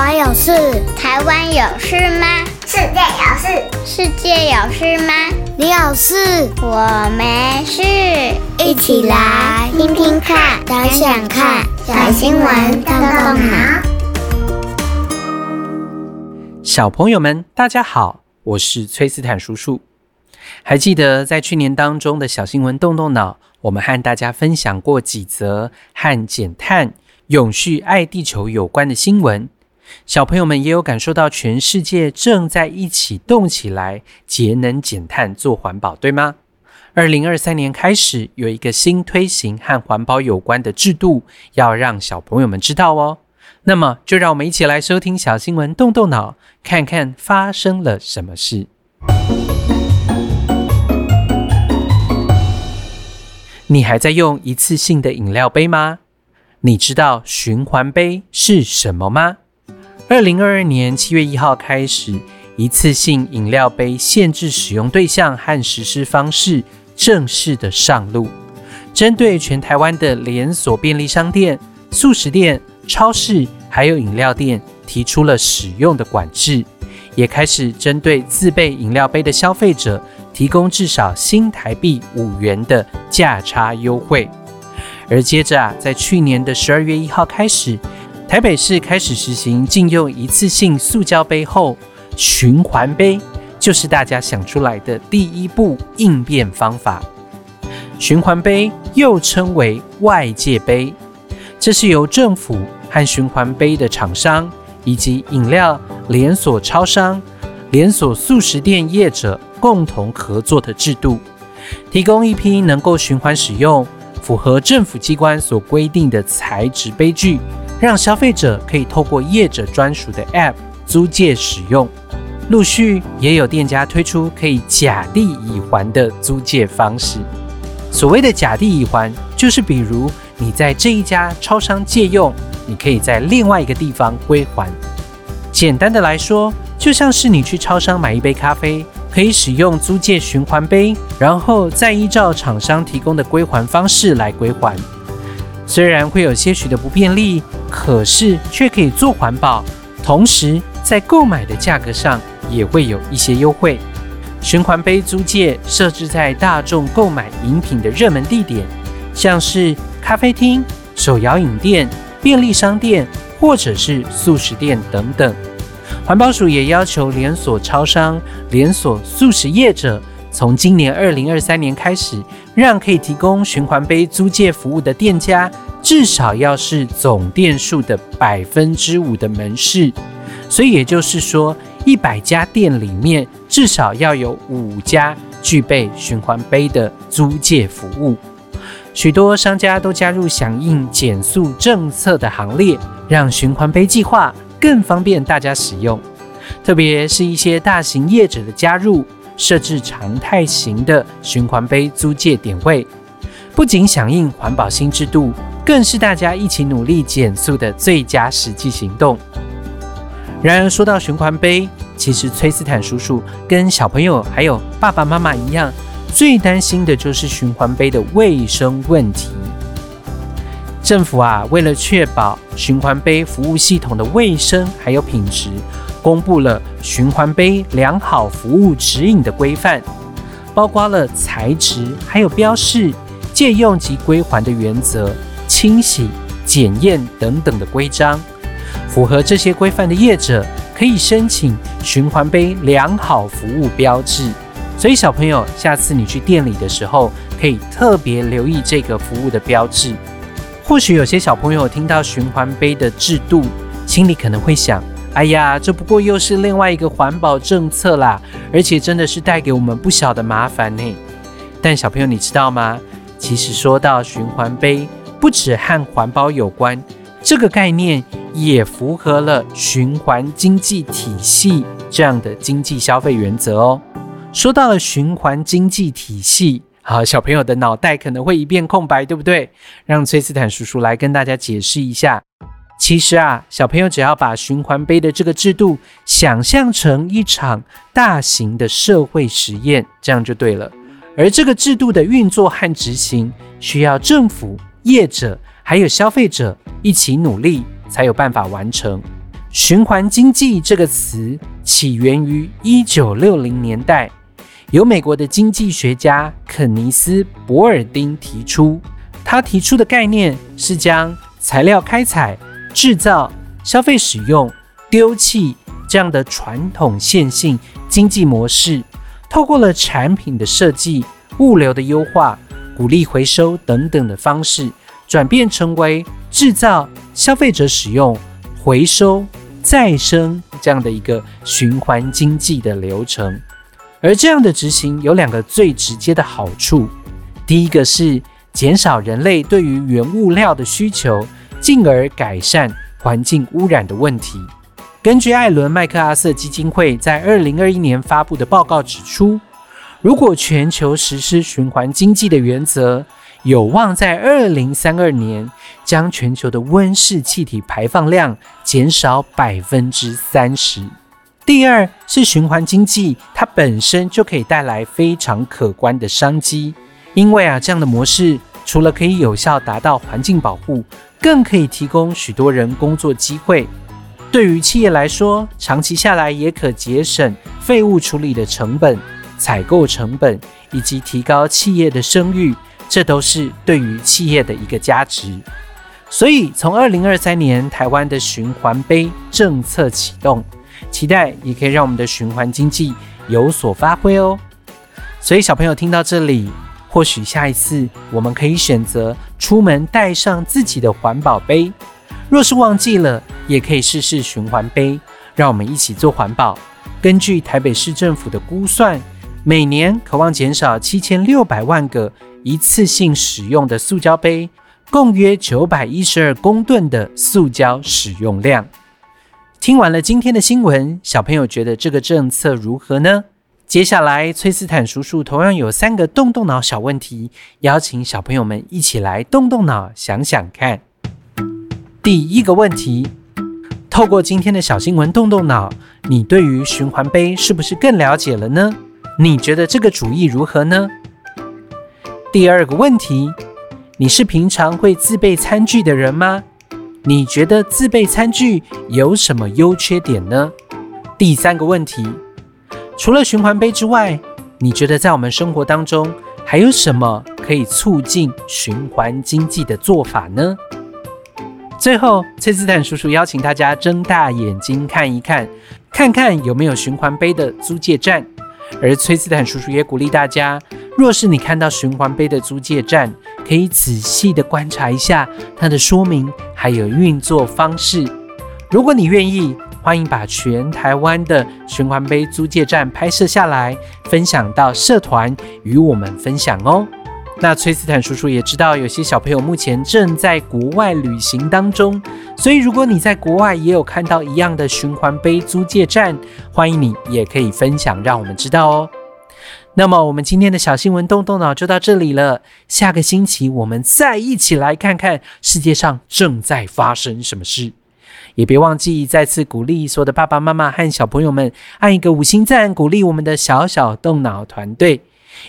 湾有事？台湾有事吗？世界有事？世界有事吗？你有事？我没事。一起来听听看，想想看，小新闻动动脑。小朋友们，大家好，我是崔斯坦叔叔。还记得在去年当中的小新闻动动脑，我们和大家分享过几则和减碳、永续、爱地球有关的新闻。小朋友们也有感受到全世界正在一起动起来，节能减碳做环保，对吗？二零二三年开始有一个新推行和环保有关的制度，要让小朋友们知道哦。那么就让我们一起来收听小新闻，动动脑，看看发生了什么事。你还在用一次性的饮料杯吗？你知道循环杯是什么吗？二零二二年七月一号开始，一次性饮料杯限制使用对象和实施方式正式的上路，针对全台湾的连锁便利商店、速食店、超市还有饮料店提出了使用的管制，也开始针对自备饮料杯的消费者。提供至少新台币五元的价差优惠，而接着啊，在去年的十二月一号开始，台北市开始实行禁用一次性塑胶杯后，循环杯就是大家想出来的第一步应变方法。循环杯又称为外界杯，这是由政府和循环杯的厂商以及饮料连锁超商、连锁速食店业者。共同合作的制度，提供一批能够循环使用、符合政府机关所规定的材质杯具，让消费者可以透过业者专属的 App 租借使用。陆续也有店家推出可以假地已还的租借方式。所谓的假地已还，就是比如你在这一家超商借用，你可以在另外一个地方归还。简单的来说，就像是你去超商买一杯咖啡。可以使用租借循环杯，然后再依照厂商提供的归还方式来归还。虽然会有些许的不便利，可是却可以做环保，同时在购买的价格上也会有一些优惠。循环杯租借设置在大众购买饮品的热门地点，像是咖啡厅、手摇饮店、便利商店或者是速食店等等。环保署也要求连锁超商、连锁素食业者，从今年二零二三年开始，让可以提供循环杯租借服务的店家，至少要是总店数的百分之五的门市。所以也就是说，一百家店里面至少要有五家具备循环杯的租借服务。许多商家都加入响应减塑政策的行列，让循环杯计划。更方便大家使用，特别是一些大型业者的加入，设置常态型的循环杯租借点位，不仅响应环保新制度，更是大家一起努力减塑的最佳实际行动。然而，说到循环杯，其实崔斯坦叔叔跟小朋友还有爸爸妈妈一样，最担心的就是循环杯的卫生问题。政府啊，为了确保循环杯服务系统的卫生还有品质，公布了循环杯良好服务指引的规范，包括了材质、还有标示、借用及归还的原则、清洗、检验等等的规章。符合这些规范的业者可以申请循环杯良好服务标志。所以小朋友，下次你去店里的时候，可以特别留意这个服务的标志。或许有些小朋友听到循环杯的制度，心里可能会想：“哎呀，这不过又是另外一个环保政策啦，而且真的是带给我们不小的麻烦呢。”但小朋友，你知道吗？其实说到循环杯，不止和环保有关，这个概念也符合了循环经济体系这样的经济消费原则哦。说到了循环经济体系。好，小朋友的脑袋可能会一片空白，对不对？让崔斯坦叔叔来跟大家解释一下。其实啊，小朋友只要把循环杯的这个制度想象成一场大型的社会实验，这样就对了。而这个制度的运作和执行，需要政府、业者还有消费者一起努力，才有办法完成。循环经济这个词起源于一九六零年代，由美国的经济学家肯尼斯·伯尔丁提出。他提出的概念是将材料开采、制造、消费使用、丢弃这样的传统线性经济模式，透过了产品的设计、物流的优化、鼓励回收等等的方式，转变成为制造、消费者使用、回收。再生这样的一个循环经济的流程，而这样的执行有两个最直接的好处。第一个是减少人类对于原物料的需求，进而改善环境污染的问题。根据艾伦麦克阿瑟基金会在二零二一年发布的报告指出，如果全球实施循环经济的原则，有望在二零三二年将全球的温室气体排放量减少百分之三十。第二是循环经济，它本身就可以带来非常可观的商机，因为啊，这样的模式除了可以有效达到环境保护，更可以提供许多人工作机会。对于企业来说，长期下来也可节省废物处理的成本、采购成本，以及提高企业的声誉。这都是对于企业的一个价值，所以从二零二三年台湾的循环杯政策启动，期待也可以让我们的循环经济有所发挥哦。所以小朋友听到这里，或许下一次我们可以选择出门带上自己的环保杯，若是忘记了，也可以试试循环杯，让我们一起做环保。根据台北市政府的估算，每年可望减少七千六百万个。一次性使用的塑胶杯，共约九百一十二公吨的塑胶使用量。听完了今天的新闻，小朋友觉得这个政策如何呢？接下来，崔斯坦叔叔同样有三个动动脑小问题，邀请小朋友们一起来动动脑，想想看。第一个问题，透过今天的小新闻动动脑，你对于循环杯是不是更了解了呢？你觉得这个主意如何呢？第二个问题，你是平常会自备餐具的人吗？你觉得自备餐具有什么优缺点呢？第三个问题，除了循环杯之外，你觉得在我们生活当中还有什么可以促进循环经济的做法呢？最后，崔斯坦叔叔邀请大家睁大眼睛看一看，看看有没有循环杯的租借站。而崔斯坦叔叔也鼓励大家。若是你看到循环杯的租借站，可以仔细地观察一下它的说明，还有运作方式。如果你愿意，欢迎把全台湾的循环杯租借站拍摄下来，分享到社团与我们分享哦。那崔斯坦叔叔也知道，有些小朋友目前正在国外旅行当中，所以如果你在国外也有看到一样的循环杯租借站，欢迎你也可以分享，让我们知道哦。那么，我们今天的小新闻动动脑就到这里了。下个星期，我们再一起来看看世界上正在发生什么事。也别忘记再次鼓励所有的爸爸妈妈和小朋友们按一个五星赞，鼓励我们的小小动脑团队。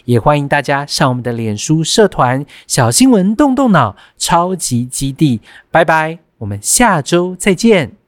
也欢迎大家上我们的脸书社团“小新闻动动脑超级基地”。拜拜，我们下周再见。